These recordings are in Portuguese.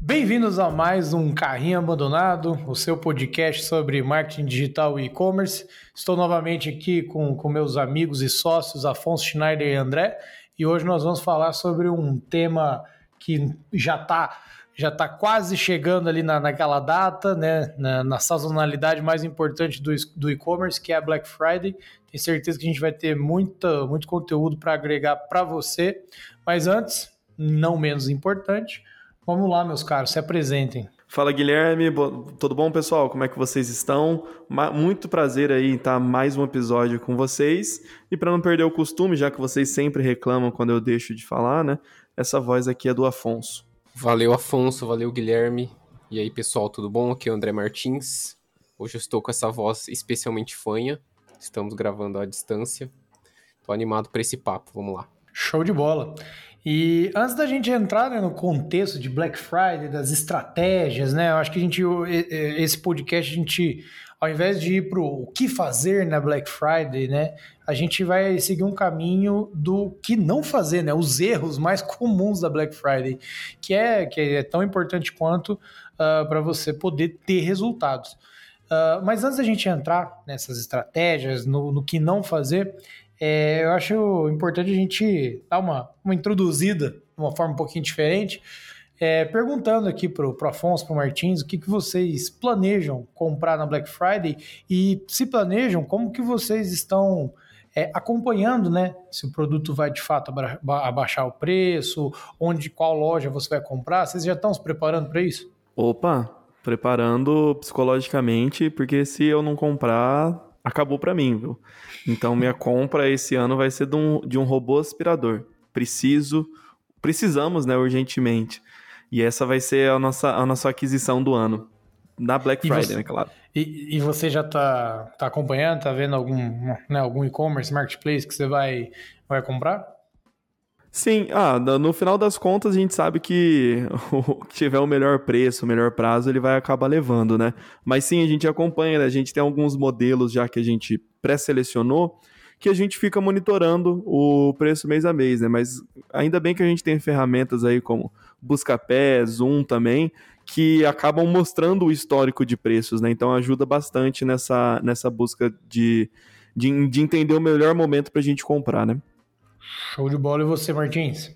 Bem-vindos a mais um Carrinho Abandonado, o seu podcast sobre marketing digital e e-commerce. Estou novamente aqui com, com meus amigos e sócios Afonso Schneider e André, e hoje nós vamos falar sobre um tema que já está já tá quase chegando ali na, naquela data, né, na, na sazonalidade mais importante do, do e-commerce, que é a Black Friday. Tenho certeza que a gente vai ter muita, muito conteúdo para agregar para você. Mas antes, não menos importante, Vamos lá, meus caros, se apresentem. Fala Guilherme, tudo bom pessoal? Como é que vocês estão? Muito prazer aí estar mais um episódio com vocês. E para não perder o costume, já que vocês sempre reclamam quando eu deixo de falar, né? Essa voz aqui é do Afonso. Valeu, Afonso, valeu, Guilherme. E aí, pessoal, tudo bom? Aqui é o André Martins. Hoje eu estou com essa voz especialmente fanha. Estamos gravando à distância. Estou animado para esse papo, vamos lá. Show de bola. E antes da gente entrar né, no contexto de Black Friday, das estratégias, né? Eu acho que a gente, esse podcast, a gente, ao invés de ir para o que fazer na Black Friday, né? A gente vai seguir um caminho do que não fazer, né? Os erros mais comuns da Black Friday, que é, que é tão importante quanto uh, ah, para você poder ter resultados. Uh, mas antes da gente entrar nessas estratégias, no, no que não fazer, é, eu acho importante a gente dar uma, uma introduzida de uma forma um pouquinho diferente, é, perguntando aqui para o Afonso, para o Martins, o que, que vocês planejam comprar na Black Friday e se planejam, como que vocês estão é, acompanhando, né? Se o produto vai de fato abaixar o preço, onde, qual loja você vai comprar, vocês já estão se preparando para isso? Opa, preparando psicologicamente, porque se eu não comprar, acabou para mim, viu? Então minha compra esse ano vai ser de um, de um robô aspirador. Preciso, precisamos, né, urgentemente. E essa vai ser a nossa, a nossa aquisição do ano. Na Black Friday, você, né, claro. E, e, você já tá, tá acompanhando, tá vendo algum, né, algum e-commerce, marketplace que você vai, vai comprar? Sim, ah, no final das contas a gente sabe que o que tiver o melhor preço, o melhor prazo, ele vai acabar levando, né? Mas sim, a gente acompanha, né? a gente tem alguns modelos já que a gente pré-selecionou que a gente fica monitorando o preço mês a mês, né? Mas ainda bem que a gente tem ferramentas aí como Buscapé, Zoom também, que acabam mostrando o histórico de preços, né? Então ajuda bastante nessa, nessa busca de, de, de entender o melhor momento para a gente comprar, né? Show de bola. E você, Martins?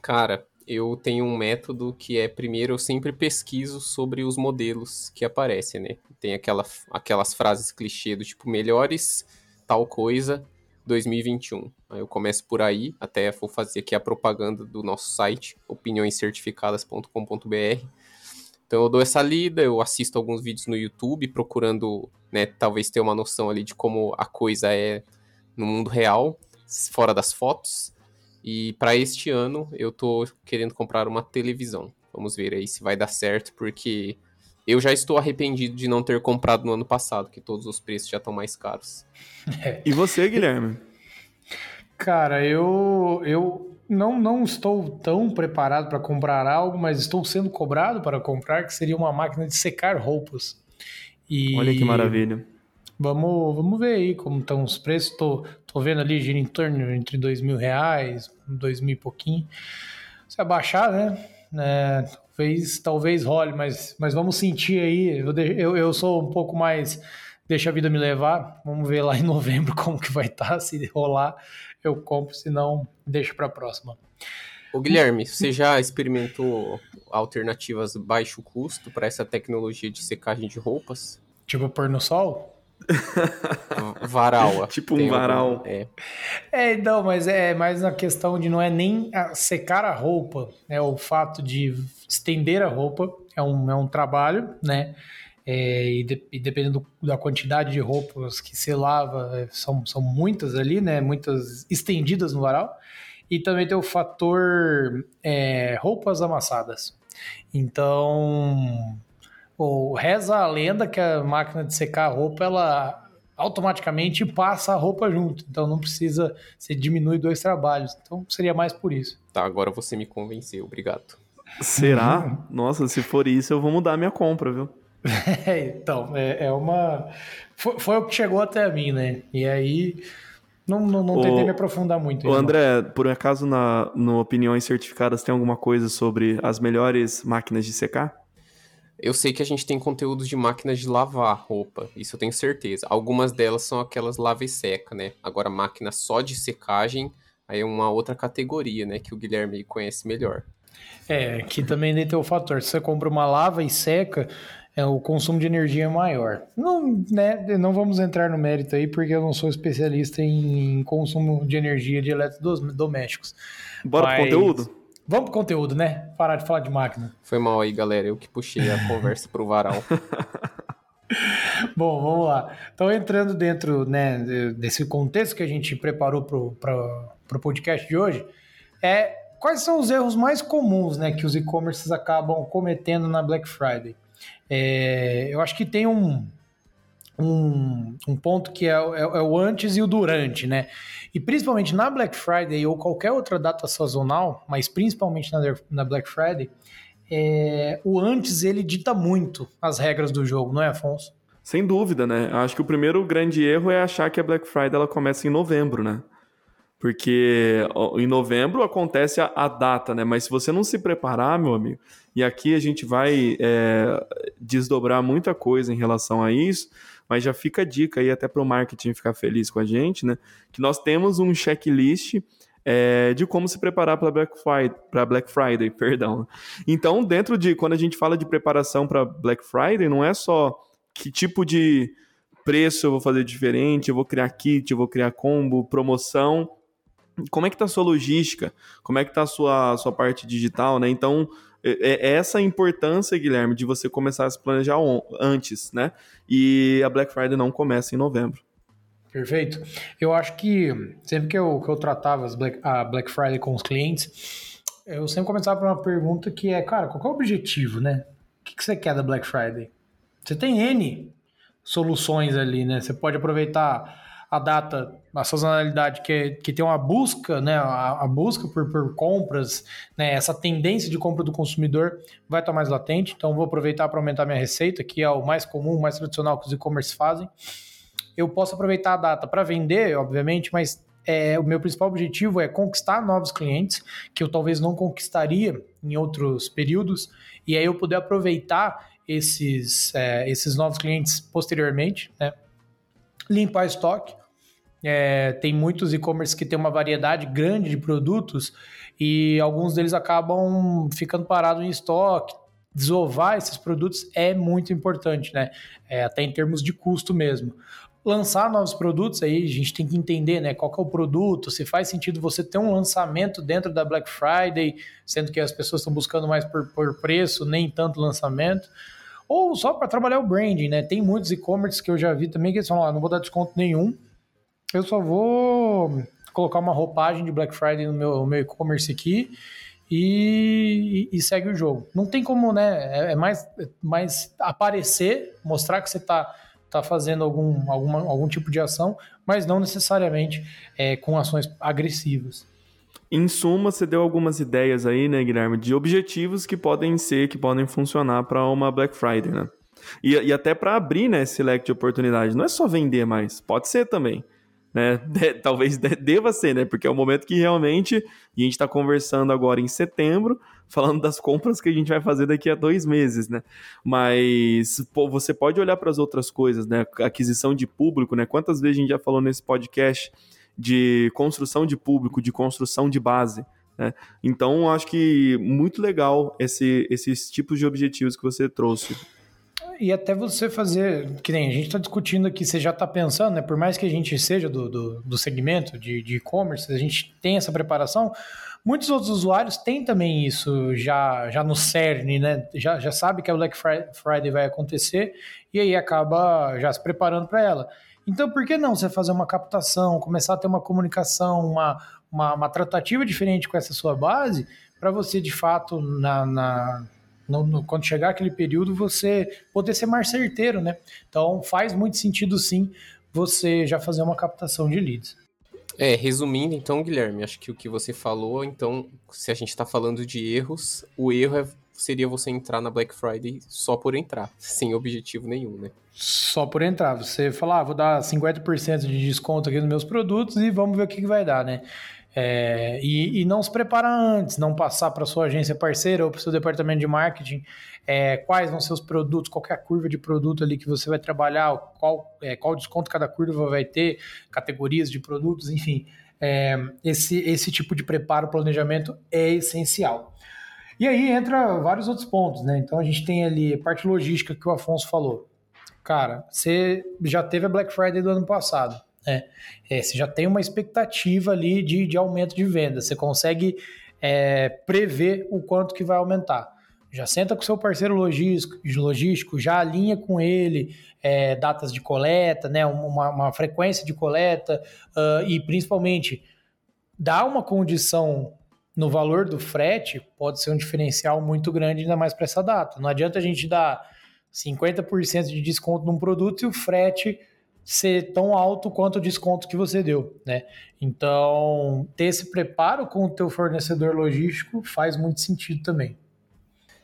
Cara, eu tenho um método que é, primeiro, eu sempre pesquiso sobre os modelos que aparecem, né? Tem aquela, aquelas frases clichê do tipo, melhores tal coisa 2021. Aí eu começo por aí, até vou fazer aqui a propaganda do nosso site, opiniõescertificadas.com.br. Então eu dou essa lida, eu assisto alguns vídeos no YouTube, procurando, né, talvez ter uma noção ali de como a coisa é no mundo real fora das fotos. E para este ano eu tô querendo comprar uma televisão. Vamos ver aí se vai dar certo, porque eu já estou arrependido de não ter comprado no ano passado, que todos os preços já estão mais caros. É. E você, Guilherme? Cara, eu eu não, não estou tão preparado para comprar algo, mas estou sendo cobrado para comprar, que seria uma máquina de secar roupas. E... Olha que maravilha. Vamos, vamos ver aí como estão os preços. Tô, tô vendo ali gira em torno entre dois mil reais, dois mil e pouquinho. Se abaixar, né? É, talvez, talvez role, mas, mas vamos sentir aí. Eu, eu, eu sou um pouco mais deixa a vida me levar. Vamos ver lá em novembro como que vai estar. Tá. Se rolar, eu compro, se não, deixa para a próxima. O Guilherme, você já experimentou alternativas baixo custo para essa tecnologia de secagem de roupas? Tipo pôr no sol? Varal. tipo um varal. Algum, é. é, então, mas é mais na questão de não é nem a secar a roupa, é o fato de estender a roupa é um, é um trabalho, né? É, e, de, e, dependendo da quantidade de roupas que se lava, é, são, são muitas ali, né? Muitas estendidas no varal. E também tem o fator é, roupas amassadas. Então, ou reza a lenda que a máquina de secar a roupa ela automaticamente passa a roupa junto, então não precisa você diminui dois trabalhos. Então seria mais por isso. Tá, agora você me convenceu, obrigado. Será? Nossa, se for isso, eu vou mudar minha compra, viu? então, é, é uma. Foi, foi, o que chegou até mim, né? E aí Não, não, não tentei me aprofundar muito. O André, por acaso na no Opiniões Certificadas tem alguma coisa sobre as melhores máquinas de secar? Eu sei que a gente tem conteúdos de máquinas de lavar roupa, isso eu tenho certeza. Algumas delas são aquelas lava e seca, né? Agora, máquina só de secagem, aí é uma outra categoria, né? Que o Guilherme conhece melhor. É, que também tem o fator. Se você compra uma lava e seca, é, o consumo de energia é maior. Não, né, não vamos entrar no mérito aí, porque eu não sou especialista em, em consumo de energia de eletrodomésticos. Bora Mas... pro conteúdo? Vamos pro conteúdo, né? Parar de falar de máquina. Foi mal aí, galera. Eu que puxei a conversa pro varal. Bom, vamos lá. Então, entrando dentro né, desse contexto que a gente preparou para o podcast de hoje, é quais são os erros mais comuns né, que os e-commerces acabam cometendo na Black Friday? É, eu acho que tem um, um, um ponto que é, é, é, o antes e o durante, né? E principalmente na Black Friday ou qualquer outra data sazonal, mas principalmente na, na Black Friday, é, o antes ele dita muito as regras do jogo, não é, Afonso? Sem dúvida, né? Acho que o primeiro grande erro é achar que a Black Friday ela começa em novembro, né? Porque em novembro acontece a, a, data, né? Mas se você não se preparar, meu amigo, e aqui a gente vai é, desdobrar muita coisa em relação a isso, mas já fica a dica aí até para o marketing ficar feliz com a gente, né? Que nós temos um checklist é, de como se preparar para Black Friday, para Black Friday, perdão. Então, dentro de quando a gente fala de preparação para Black Friday, não é só que tipo de preço eu vou fazer diferente, eu vou criar kit, eu vou criar combo, promoção, como é que está a sua logística, como é que está a sua, sua parte digital, né? Então, é, é essa a importância, Guilherme, de você começar a se planejar antes, né? E a Black Friday não começa em novembro. Perfeito. Eu acho que sempre que eu, que eu tratava Black, a Black Friday com os clientes, eu sempre começava por uma pergunta que é, cara, qual é o objetivo, né? O que, que você quer da Black Friday? Você tem N soluções ali, né? Você pode aproveitar a data, a sazonalidade que, é, que tem uma busca, né, a, a busca por, por, compras, né, essa tendência de compra do consumidor vai estar mais latente, então vou aproveitar para aumentar minha receita, que é o mais comum, o mais tradicional que os e-commerce fazem. Eu posso aproveitar a data para vender, obviamente, mas é, o meu principal objetivo é conquistar novos clientes, que eu talvez não conquistaria em outros períodos, e aí eu poder aproveitar esses, é, esses novos clientes posteriormente, né? limpar estoque, é, tem muitos e-commerce que tem uma variedade grande de produtos e alguns deles acabam ficando parados em estoque. Desovar esses produtos é muito importante, né? É, até em termos de custo mesmo. Lançar novos produtos aí, a gente tem que entender, né? Qual é o produto, se faz sentido você ter um lançamento dentro da Black Friday, sendo que as pessoas estão buscando mais por, por preço, nem tanto lançamento ou só para trabalhar o branding, né? Tem muitos e-commerce que eu já vi também que eles falam, ah, não vou dar desconto nenhum, eu só vou colocar uma roupagem de Black Friday no meu, meu e-commerce aqui e, e, segue o jogo. Não tem como, né? É, é mais, é mais aparecer, mostrar que você está tá fazendo algum, alguma, algum tipo de ação, mas não necessariamente é, com ações agressivas. Em suma, você deu algumas ideias aí, né, Guilherme, de objetivos que podem ser, que podem funcionar para uma Black Friday, né? E, e até para abrir, né, esse leque de oportunidade. Não é só vender mais, pode ser também né? De, talvez de, deva ser, né? Porque é o momento que realmente a gente está conversando agora em setembro, falando das compras que a gente vai fazer daqui a dois meses, né? Mas pô, você pode olhar para as outras coisas, né? Aquisição de público, né? Quantas vezes a gente já falou nesse podcast de construção de público, de construção de base. Né? Então, acho que muito legal esse, esses tipos de objetivos que você trouxe e até você fazer, que nem a gente está discutindo aqui, você já está pensando, né? Por mais que a gente seja do, do, do segmento de e-commerce, a gente tem essa preparação. Muitos outros usuários têm também isso já, já no cerne, né? Já, já sabe que a Black Friday vai acontecer e aí acaba já se preparando para ela. Então, por que não você fazer uma captação, começar a ter uma comunicação, uma, uma, uma tratativa diferente com essa sua base, para você, de fato, na, na no, no, quando chegar aquele período, você poder ser mais certeiro, né? Então faz muito sentido sim você já fazer uma captação de leads. É, resumindo então, Guilherme, acho que o que você falou, então, se a gente está falando de erros, o erro é seria você entrar na Black Friday só por entrar, sem objetivo nenhum, né? Só por entrar. Você falar, ah, vou dar 50% de desconto aqui nos meus produtos e vamos ver o que, que vai dar, né? É, e, e, não se preparar antes, não passar para sua agência parceira ou para o seu departamento de marketing é, quais vão ser os produtos, qual é a curva de produto ali que você vai trabalhar, qual, é, qual desconto cada curva vai ter, categorias de produtos, enfim. É, esse, esse tipo de preparo, planejamento é essencial. E aí entra vários outros pontos, né? Então a gente tem ali a parte logística que o Afonso falou. Cara, você já teve a Black Friday do ano passado né? É, você já tem uma expectativa ali de, de aumento de venda, você consegue é, prever o quanto que vai aumentar. Já senta com seu parceiro logístico, logístico já alinha com ele é, datas de coleta, né? uma, uma frequência de coleta uh, e principalmente dá uma condição no valor do frete, pode ser um diferencial muito grande, ainda mais para essa data. Não adianta a gente dar 50% de desconto num produto e o frete ser tão alto quanto o desconto que você deu, né? Então, ter esse preparo com o teu fornecedor logístico faz muito sentido também.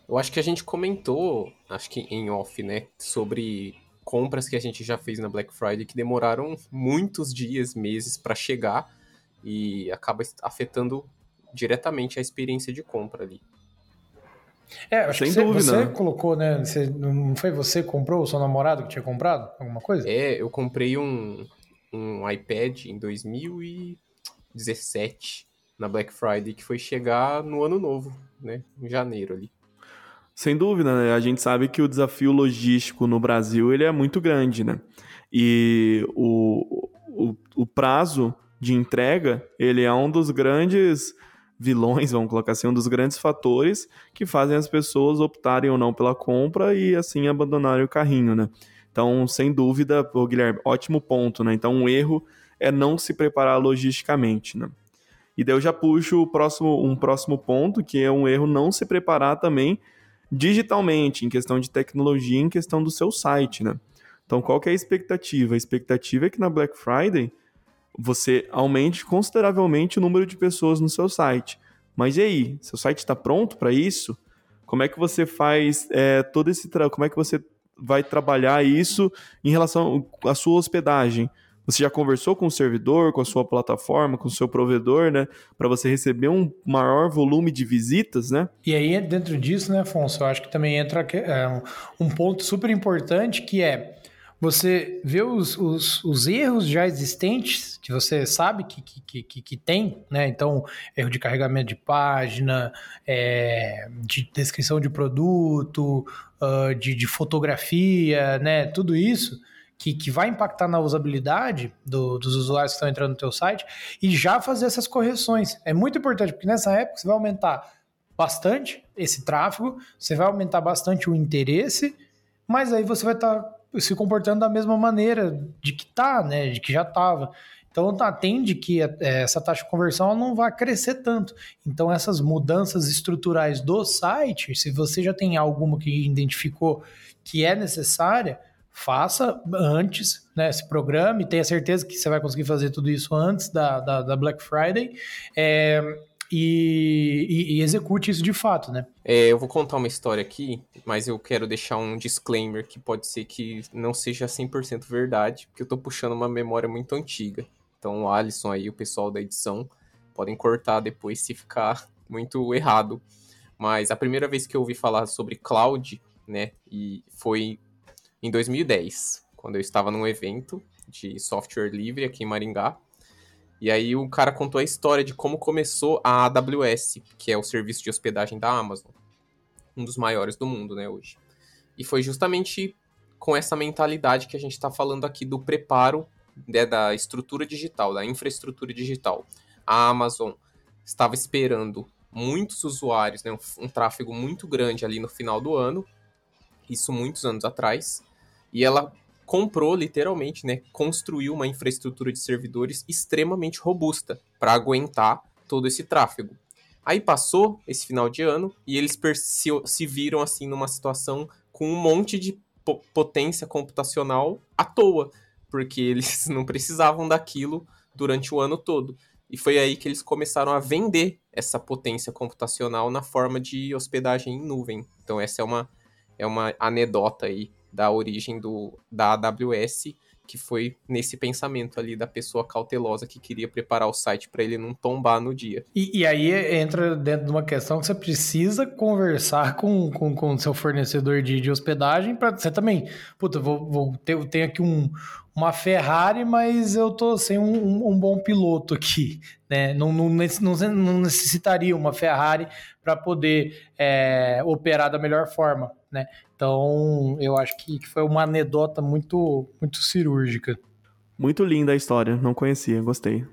Eu acho que a gente comentou, acho que em off, né, sobre compras que a gente já fez na Black Friday que demoraram muitos dias, meses para chegar e acaba afetando diretamente a experiência de compra ali. É, acho Sem que dúvida. você, você colocou, né? Você, não foi você que comprou, o seu namorado que tinha comprado alguma coisa? É, eu comprei um, um iPad em 2017, na Black Friday, que foi chegar no ano novo, né? Em janeiro ali. Sem dúvida, né? A gente sabe que o desafio logístico no Brasil ele é muito grande, né? E o, o, o prazo de entrega ele é um dos grandes vilões, vamos colocar assim, um dos grandes fatores que fazem as pessoas optarem ou não pela compra e assim abandonarem o carrinho, né? Então, sem dúvida, o Guilherme, ótimo ponto, né? Então, um erro é não se preparar logisticamente, né? E daí eu já puxo próximo, um próximo ponto, que é um erro não se preparar também digitalmente, em questão de tecnologia, em questão do seu site, né? Então, qual que é a expectativa? A expectativa é que na Black Friday você aumente consideravelmente o número de pessoas no seu site. Mas e aí, seu site está pronto para isso? Como é que você faz é, todo esse como é que você vai trabalhar isso em relação à sua hospedagem? Você já conversou com o servidor, com a sua plataforma, com o seu provedor, né? Para você receber um maior volume de visitas, né? E aí, dentro disso, né, Afonso, eu acho que também entra é, um ponto super importante que é você vê os, os, os, erros já existentes que você sabe que, que, que, que, tem, né? Então, erro de carregamento de página, é, de descrição de produto, uh, de, de, fotografia, né? Tudo isso que, que vai impactar na usabilidade do, dos usuários que estão entrando no teu site e já fazer essas correções. É muito importante, porque nessa época você vai aumentar bastante esse tráfego, você vai aumentar bastante o interesse, mas aí você vai estar tá se comportando da mesma maneira de que tá, né? De que já estava. Então atende que é, essa taxa de conversão não vai crescer tanto. Então essas mudanças estruturais do site, se você já tem alguma que identificou que é necessária, faça antes, né? Se programe, tenha certeza que você vai conseguir fazer tudo isso antes da, da, da Black Friday. É, e, e, e, execute isso de fato, né? É, eu vou contar uma história aqui, mas eu quero deixar um disclaimer que pode ser que não seja 100% verdade, porque eu tô puxando uma memória muito antiga. Então o Alisson aí, o pessoal da edição, podem cortar depois se ficar muito errado. Mas a primeira vez que eu ouvi falar sobre cloud, né, e foi em 2010, quando eu estava num evento de software livre aqui em Maringá, e aí o cara contou a história de como começou a AWS, que é o serviço de hospedagem da Amazon, um dos maiores do mundo, né, hoje. E foi justamente com essa mentalidade que a gente está falando aqui do preparo né, da estrutura digital, da infraestrutura digital. A Amazon estava esperando muitos usuários, né, um, um tráfego muito grande ali no final do ano, isso muitos anos atrás, e ela comprou literalmente, né, construiu uma infraestrutura de servidores extremamente robusta para aguentar todo esse tráfego. Aí passou esse final de ano e eles se, se viram assim numa situação com um monte de potência computacional à toa, porque eles não precisavam daquilo durante o ano todo. E foi aí que eles começaram a vender essa potência computacional na forma de hospedagem em nuvem. Então essa é uma, é uma anedota aí da origem do, da AWS que foi nesse pensamento ali da pessoa cautelosa que queria preparar o site para ele não tombar no dia. E, e, aí entra dentro de uma questão que você precisa conversar com o com, com seu fornecedor de, de hospedagem para você também. Puta, vou, vou ter, tenho aqui um, uma Ferrari, mas eu tô sem um, um, bom piloto aqui, né? Não, não, não necessitaria uma Ferrari para poder é, operar da melhor forma, né? Então, eu acho que, que foi uma anedota muito, muito cirúrgica. Muito linda a história, não conhecia, gostei.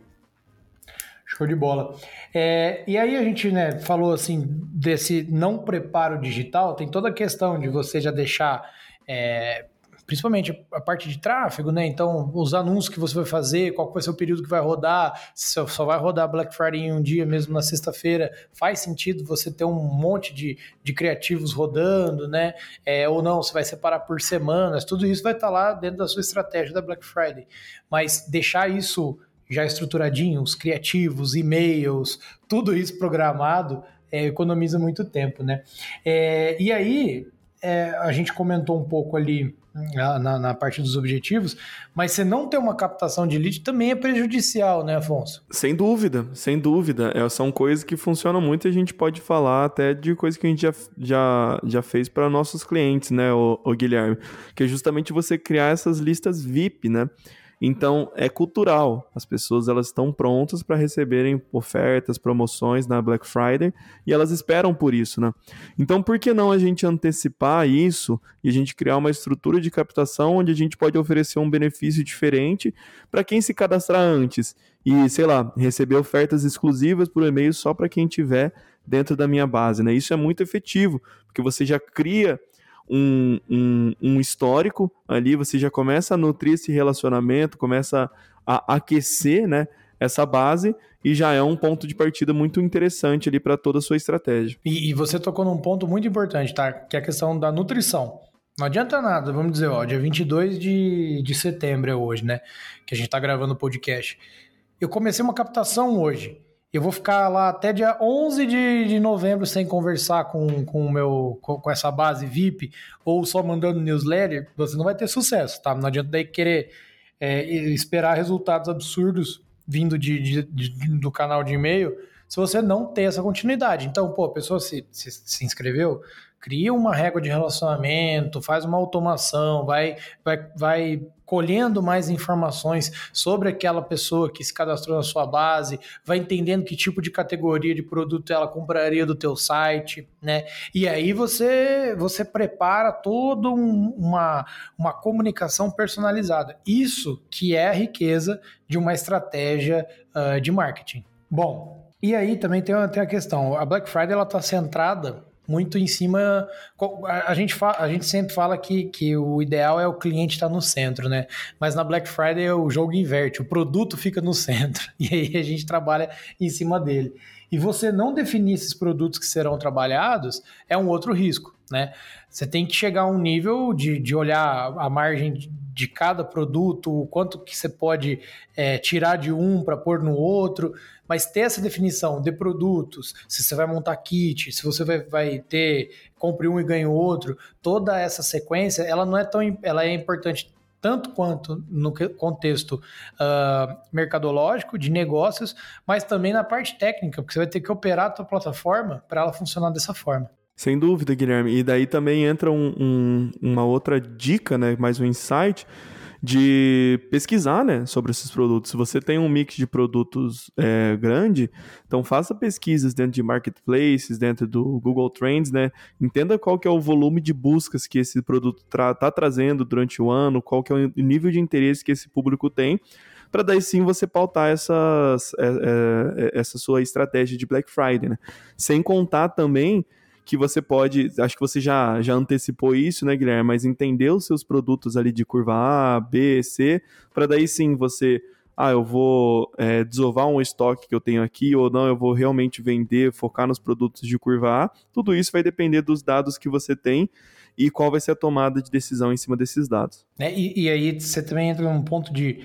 Show de bola. É, e aí a gente né, falou assim desse não preparo digital, tem toda a questão de você já deixar é, principalmente a parte de tráfego, né? Então, os anúncios que você vai fazer, qual vai ser o período que vai rodar, se só vai rodar Black Friday em um dia mesmo na sexta-feira, faz sentido você ter um monte de, de criativos rodando, né? É, ou não, você vai separar por semanas, tudo isso vai estar lá dentro da sua estratégia da Black Friday. Mas deixar isso já estruturadinho, os criativos, e-mails, tudo isso programado, é, economiza muito tempo, né? É, e aí, é, a gente comentou um pouco ali na, na, parte dos objetivos, mas você não ter uma captação de lead também é prejudicial, né, Afonso? Sem dúvida, sem dúvida. É, são coisas que funcionam muito e a gente pode falar até de coisas que a gente já, já, já fez para nossos clientes, né, o, o Guilherme? Que é justamente você criar essas listas VIP, né? Então, é cultural. As pessoas elas estão prontas para receberem ofertas, promoções na Black Friday e elas esperam por isso, né? Então, por que não a gente antecipar isso e a gente criar uma estrutura de captação onde a gente pode oferecer um benefício diferente para quem se cadastrar antes e, sei lá, receber ofertas exclusivas por e-mail só para quem tiver dentro da minha base, né? Isso é muito efetivo, porque você já cria um, um, um histórico ali, você já começa a nutrir esse relacionamento, começa a aquecer, né? essa base e já é um ponto de partida muito interessante ali para toda a sua estratégia. E, e, você tocou num ponto muito importante, tá? Que é a questão da nutrição. Não adianta nada, vamos dizer, ó, dia 22 de, de setembro é hoje, né? Que a gente está gravando o podcast. Eu comecei uma captação hoje. Eu vou ficar lá até dia 11 de, de novembro sem conversar com, com, meu, com, com, essa base VIP ou só mandando newsletter, você não vai ter sucesso, tá? Não adianta daí querer é, esperar resultados absurdos vindo de, de, de, do canal de e-mail se você não ter essa continuidade. Então, pô, a pessoa se, se, se inscreveu, cria uma régua de relacionamento, faz uma automação, vai, vai, vai colhendo mais informações sobre aquela pessoa que se cadastrou na sua base, vai entendendo que tipo de categoria de produto ela compraria do teu site, né? E aí você você prepara toda um, uma, uma comunicação personalizada. Isso que é a riqueza de uma estratégia uh, de marketing. Bom, e aí também tem, tem a questão, a Black Friday ela está centrada muito em cima. A gente, fala, a gente sempre fala que, que o ideal é o cliente estar tá no centro, né? Mas na Black Friday o jogo inverte, o produto fica no centro. E aí a gente trabalha em cima dele. E você não definir esses produtos que serão trabalhados é um outro risco, né? Você tem que chegar a um nível de, de olhar a margem de cada produto, o quanto que você pode é, tirar de um para pôr no outro, mas ter essa definição de produtos, se você vai montar kit, se você vai, vai ter, compre um e ganhe outro, toda essa sequência, ela não é tão, ela é importante tanto quanto no contexto uh, mercadológico, de negócios, mas também na parte técnica, porque você vai ter que operar a tua plataforma para ela funcionar dessa forma. Sem dúvida, Guilherme. E daí também entra um, um, uma outra dica, né? Mais um insight de pesquisar né, sobre esses produtos. Se você tem um mix de produtos é, grande, então faça pesquisas dentro de marketplaces, dentro do Google Trends, né? Entenda qual que é o volume de buscas que esse produto está tra trazendo durante o ano, qual que é o nível de interesse que esse público tem, para daí sim você pautar essas, é, é, essa sua estratégia de Black Friday, né? Sem contar também que você pode, acho que você já, já antecipou isso, né, Guilherme, mas entender os seus produtos ali de curva A, B, C, para daí sim você, ah, eu vou é, desovar um estoque que eu tenho aqui, ou não, eu vou realmente vender, focar nos produtos de curva A, tudo isso vai depender dos dados que você tem e qual vai ser a tomada de decisão em cima desses dados. É, e, e aí você também entra num ponto de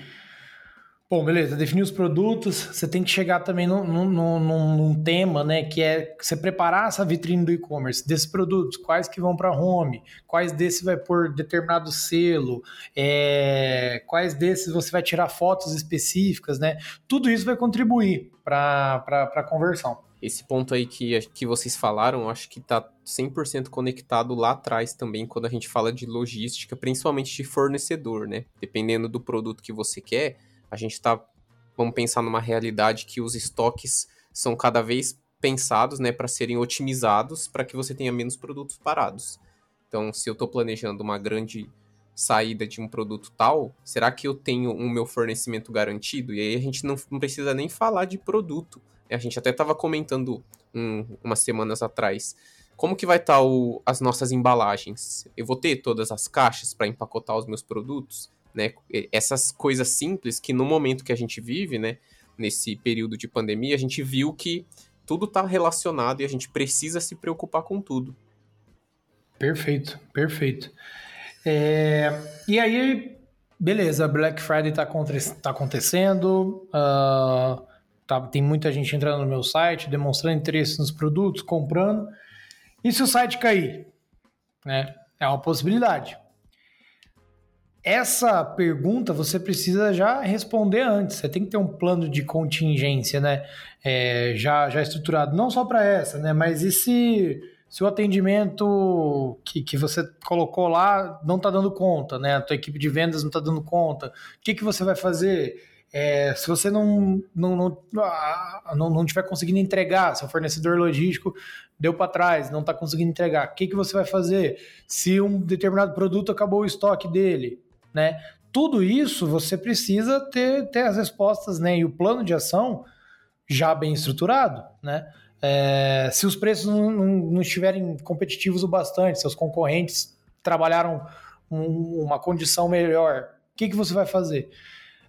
Bom, beleza, definir os produtos, você tem que chegar também num, num, tema, né, que é você preparar essa vitrine do e-commerce, desses produtos, quais que vão para home, quais desses vai por determinado selo, é, quais desses você vai tirar fotos específicas, né, tudo isso vai contribuir para a conversão. Esse ponto aí que, que vocês falaram, acho que está 100% conectado lá atrás também, quando a gente fala de logística, principalmente de fornecedor, né, dependendo do produto que você quer, a gente está, vamos pensar numa realidade que os estoques são cada vez pensados, né, para serem otimizados, para que você tenha menos produtos parados. Então, se eu estou planejando uma grande saída de um produto tal, será que eu tenho o um meu fornecimento garantido? E aí a gente não, precisa nem falar de produto. A gente até estava comentando um, umas semanas atrás. Como que vai estar tá as nossas embalagens? Eu vou ter todas as caixas para empacotar os meus produtos? Né? Essas coisas simples que no momento que a gente vive, né, nesse período de pandemia, a gente viu que tudo está relacionado e a gente precisa se preocupar com tudo. Perfeito, perfeito. É, e aí, beleza, Black Friday está tá acontecendo, uh, tá, tem muita gente entrando no meu site, demonstrando interesse nos produtos, comprando. E se o site cair? Né? É uma possibilidade essa pergunta você precisa já responder antes. Você tem que ter um plano de contingência, né? É, já, já estruturado, não só para essa, né? Mas e se, se o atendimento que, que você colocou lá não está dando conta, né? A tua equipe de vendas não está dando conta. O que, que você vai fazer? É, se você não não, não, ah, não, não tiver conseguindo entregar, seu fornecedor logístico deu para trás, não está conseguindo entregar, o que, que você vai fazer? Se um determinado produto acabou o estoque dele, né? Tudo isso você precisa ter, ter as respostas né? e o plano de ação já bem estruturado. Né? É, se os preços não, não, não, estiverem competitivos o bastante, seus concorrentes trabalharam um, uma condição melhor, o que, que você vai fazer?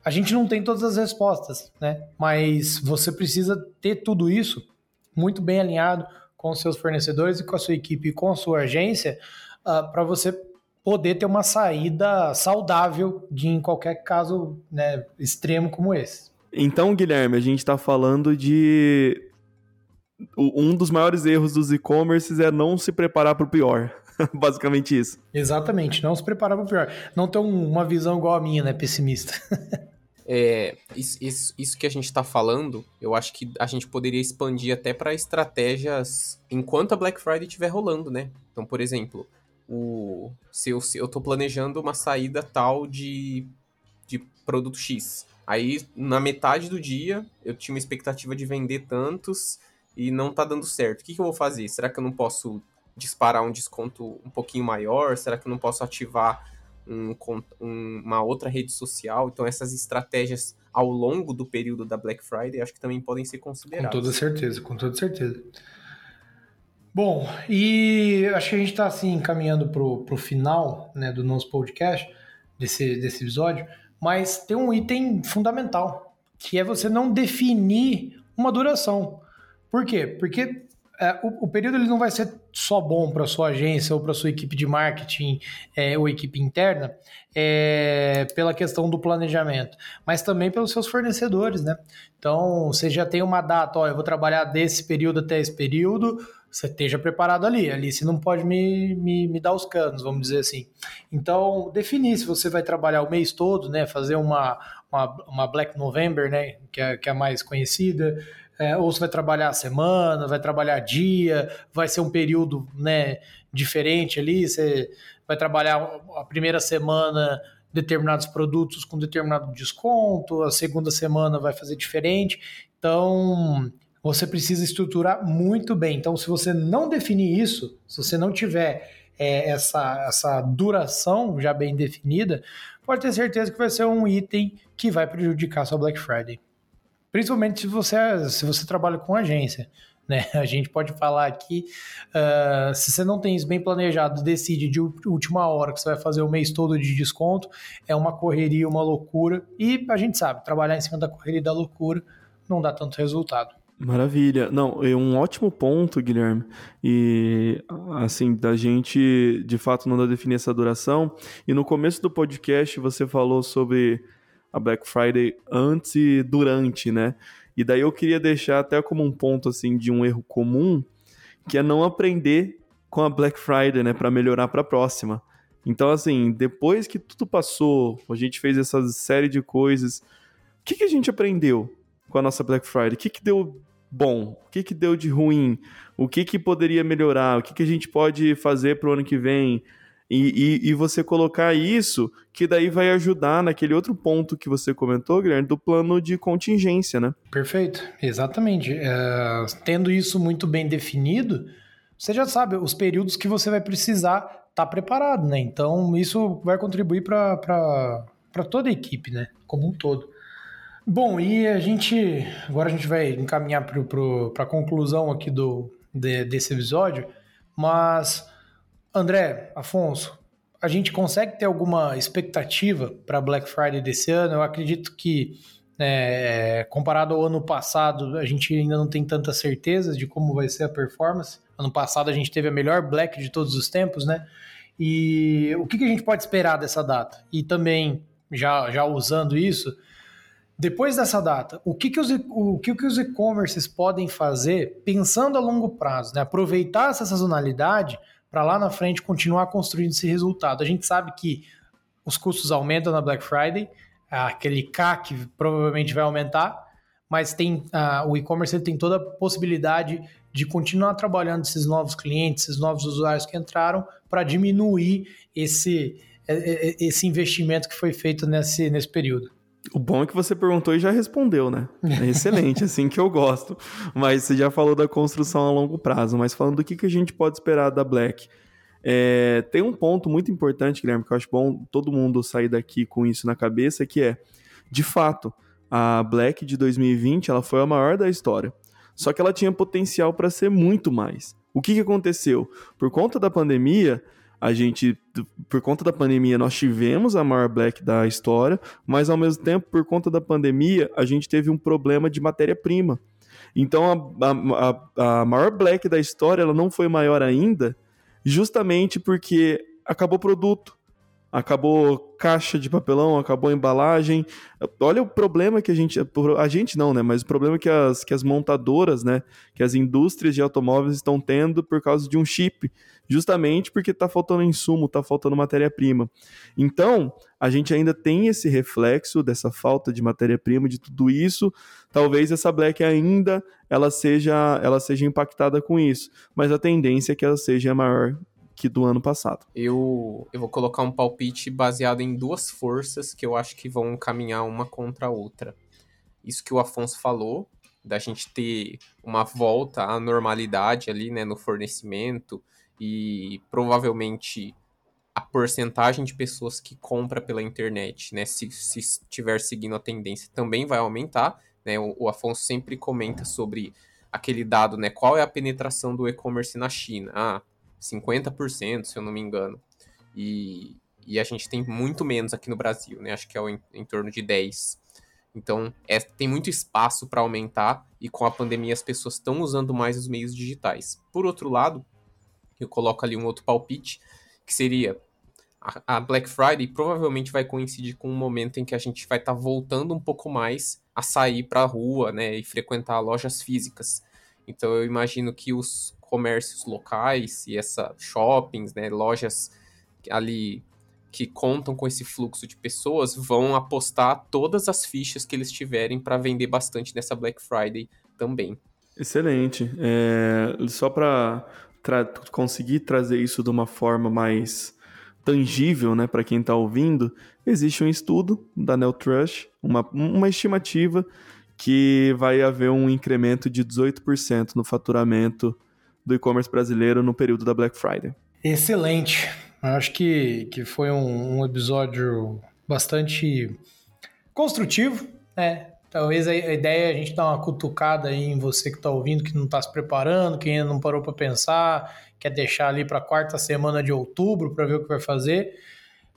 A gente não tem todas as respostas, né? mas você precisa ter tudo isso muito bem alinhado com seus fornecedores e com a sua equipe e com a sua agência uh, para você poder ter uma saída saudável de em qualquer caso né, extremo como esse. Então, Guilherme, a gente está falando de um dos maiores erros dos e-commerces é não se preparar para o pior. Basicamente isso. Exatamente, não se preparar para o pior. Não ter uma visão igual a minha, né? Pessimista. é, isso, isso, isso, que a gente está falando, eu acho que a gente poderia expandir até para estratégias enquanto a Black Friday estiver rolando, né? Então, por exemplo, o se eu, se eu tô planejando uma saída tal de, de produto X. Aí, na metade do dia, eu tinha uma expectativa de vender tantos e não tá dando certo. O que, que eu vou fazer? Será que eu não posso disparar um desconto um pouquinho maior? Será que eu não posso ativar um, um, uma outra rede social? Então, essas estratégias ao longo do período da Black Friday acho que também podem ser consideradas. Com toda certeza, com toda certeza. Bom, e acho que a gente está assim caminhando para o final né, do nosso podcast, desse, desse episódio, mas tem um item fundamental, que é você não definir uma duração. Por quê? Porque é, o, o, período ele não vai ser só bom para sua agência ou para sua equipe de marketing é, ou equipe interna é, pela questão do planejamento, mas também pelos seus fornecedores, né? Então, você já tem uma data, ó, eu vou trabalhar desse período até esse período, você esteja preparado ali. Ali você não pode me, me, me, dar os canos, vamos dizer assim. Então, definir se você vai trabalhar o mês todo, né? Fazer uma, uma, uma Black November, né? Que é, que é a mais conhecida. É, ou você vai trabalhar a semana, vai trabalhar dia, vai ser um período né, diferente ali. Você vai trabalhar a primeira semana determinados produtos com determinado desconto, a segunda semana vai fazer diferente. Então, você precisa estruturar muito bem. Então, se você não definir isso, se você não tiver é, essa, essa duração já bem definida, pode ter certeza que vai ser um item que vai prejudicar sua Black Friday. Principalmente se você, se você trabalha com agência. Né? A gente pode falar aqui, uh, se você não tem isso bem planejado, decide de última hora que você vai fazer o mês todo de desconto, é uma correria, uma loucura. E a gente sabe, trabalhar em cima da correria e da loucura não dá tanto resultado. Maravilha. Não, é um ótimo ponto, Guilherme. E, assim, da gente, de fato, não definir essa duração. E no começo do podcast você falou sobre a Black Friday antes e durante, né? E daí eu queria deixar até como um ponto assim de um erro comum, que é não aprender com a Black Friday, né, para melhorar para a próxima. Então assim, depois que tudo passou, a gente fez essa série de coisas, o que, que a gente aprendeu com a nossa Black Friday? O que, que deu bom? O que, que deu de ruim? O que, que poderia melhorar? O que, que a gente pode fazer para o ano que vem? E, e, e, você colocar isso, que daí vai ajudar naquele outro ponto que você comentou, Guilherme, do plano de contingência, né? Perfeito, exatamente. É, tendo isso muito bem definido, você já sabe os períodos que você vai precisar estar tá preparado, né? Então, isso vai contribuir para toda a equipe, né? Como um todo. Bom, e a gente. Agora a gente vai encaminhar para a conclusão aqui do, de, desse episódio, mas André, Afonso, a gente consegue ter alguma expectativa para Black Friday desse ano? Eu acredito que, é, comparado ao ano passado, a gente ainda não tem tanta certeza de como vai ser a performance. Ano passado a gente teve a melhor Black de todos os tempos, né? E o que, que a gente pode esperar dessa data? E também, já, já usando isso, depois dessa data, o que, que os, o que, que os e-commerces podem fazer pensando a longo prazo? Né? Aproveitar essa sazonalidade para lá na frente continuar construindo esse resultado. A gente sabe que os custos aumentam na Black Friday, aquele CAC provavelmente vai aumentar, mas tem uh, o e-commerce tem toda a possibilidade de continuar trabalhando esses novos clientes, esses novos usuários que entraram, para diminuir esse, esse investimento que foi feito nesse, nesse período. O bom é que você perguntou e já respondeu, né? É excelente, assim que eu gosto. Mas você já falou da construção a longo prazo. Mas falando do que, que a gente pode esperar da Black. É, tem um ponto muito importante, Guilherme, que eu acho bom todo mundo sair daqui com isso na cabeça, que é, de fato, a Black de 2020 ela foi a maior da história. Só que ela tinha potencial para ser muito mais. O que, que aconteceu? Por conta da pandemia, a gente, por conta da pandemia, nós tivemos a maior black da história, mas ao mesmo tempo, por conta da pandemia, a gente teve um problema de matéria-prima. Então, a, a, a maior black da história, ela não foi maior ainda, justamente porque acabou o produto acabou caixa de papelão, acabou embalagem. Olha o problema que a gente. A gente não, né? Mas o problema que as, que as montadoras, né? Que as indústrias de automóveis estão tendo por causa de um chip. Justamente porque está faltando insumo, está faltando matéria-prima. Então, a gente ainda tem esse reflexo dessa falta de matéria-prima, de tudo isso. Talvez essa Black ainda ela seja, ela seja impactada com isso. Mas a tendência é que ela seja maior que do ano passado. Eu, eu vou colocar um palpite baseado em duas forças que eu acho que vão caminhar uma contra a outra. Isso que o Afonso falou, da gente ter uma volta à normalidade ali, né, no fornecimento e provavelmente a porcentagem de pessoas que compra pela internet, né, se, se estiver seguindo a tendência, também vai aumentar, né, o, o Afonso sempre comenta sobre aquele dado, né, qual é a penetração do e-commerce na China. Ah, 50%, se eu não me engano. E, e a gente tem muito menos aqui no Brasil, né? Acho que é em, em torno de 10. Então, é, tem muito espaço para aumentar e com a pandemia as pessoas estão usando mais os meios digitais. Por outro lado, eu coloco ali um outro palpite, que seria a, Black Friday provavelmente vai coincidir com um momento em que a gente vai estar tá voltando um pouco mais a sair para a rua, né, e frequentar lojas físicas. Então eu imagino que os comércios locais e essa shoppings, né, lojas ali que contam com esse fluxo de pessoas vão apostar todas as fichas que eles tiverem para vender bastante nessa Black Friday também. Excelente. É, só para tra conseguir trazer isso de uma forma mais tangível né, para quem está ouvindo, existe um estudo da Neltrush, uma, uma estimativa que vai haver um incremento de 18% no faturamento do e-commerce brasileiro no período da Black Friday. Excelente. Acho que, que foi um, um episódio bastante construtivo, né? Talvez a, a, ideia é a gente dar uma cutucada aí em você que está ouvindo, que não está se preparando, que ainda não parou para pensar, quer deixar ali para a quarta semana de outubro para ver o que vai fazer.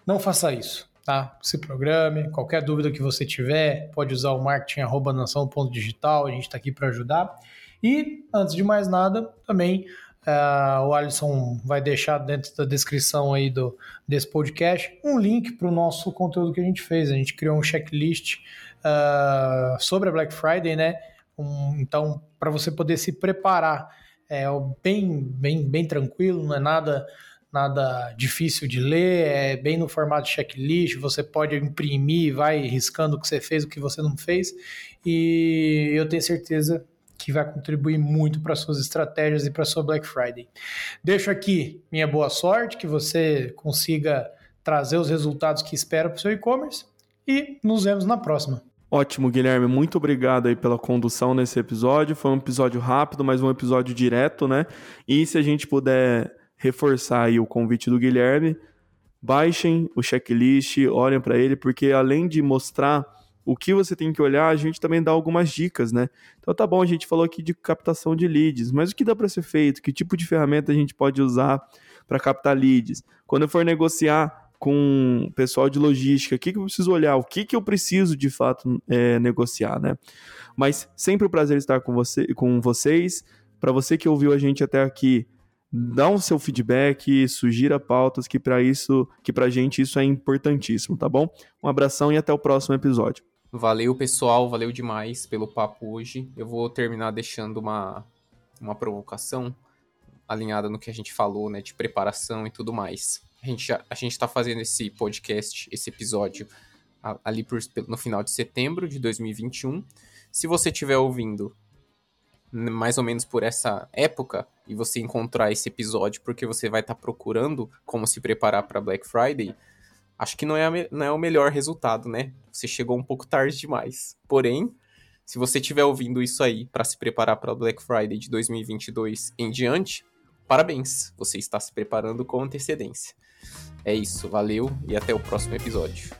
Não faça isso, tá? Se programe. Qualquer dúvida que você tiver, pode usar o marketing.nação.digital, a gente está aqui para ajudar. E, antes de mais nada, também Uh, o Alisson vai deixar dentro da descrição aí do, desse podcast um link para o nosso conteúdo que a gente fez. A gente criou um checklist uh, sobre a Black Friday, né? Um, então, para você poder se preparar, é bem, bem, bem tranquilo, não é nada nada difícil de ler, é bem no formato checklist, você pode imprimir, vai riscando o que você fez, o que você não fez, e eu tenho certeza que vai contribuir muito para suas estratégias e para sua Black Friday. Deixo aqui minha boa sorte, que você consiga trazer os resultados que espera para o seu e-commerce e nos vemos na próxima. Ótimo, Guilherme. Muito obrigado aí pela condução nesse episódio. Foi um episódio rápido, mas um episódio direto, né? E se a gente puder reforçar aí o convite do Guilherme, baixem o checklist, olhem para ele, porque além de mostrar o que você tem que olhar, a gente também dá algumas dicas, né? Então tá bom, a gente falou aqui de captação de leads, mas o que dá para ser feito? Que tipo de ferramenta a gente pode usar para captar leads? Quando eu for negociar com o pessoal de logística, o que, que eu preciso olhar? O que, que eu preciso de fato é, negociar, né? Mas sempre um prazer estar com, você, com vocês. Para você que ouviu a gente até aqui, dá o um seu feedback, sugira pautas, que para isso, que pra gente isso é importantíssimo, tá bom? Um abração e até o próximo episódio. Valeu, pessoal, valeu demais pelo papo hoje. Eu vou terminar deixando uma, uma provocação alinhada no que a gente falou, né, de preparação e tudo mais. A gente, a gente tá fazendo esse podcast, esse episódio, ali por, no final de setembro de 2021. Se você estiver ouvindo mais ou menos por essa época e você encontrar esse episódio porque você vai estar tá procurando como se preparar para Black Friday, acho que não é, não é o melhor resultado, né? Você chegou um pouco tarde demais. Porém, se você estiver ouvindo isso aí para se preparar para Black Friday de 2022 em diante, parabéns, você está se preparando com antecedência. É isso, valeu e até o próximo episódio.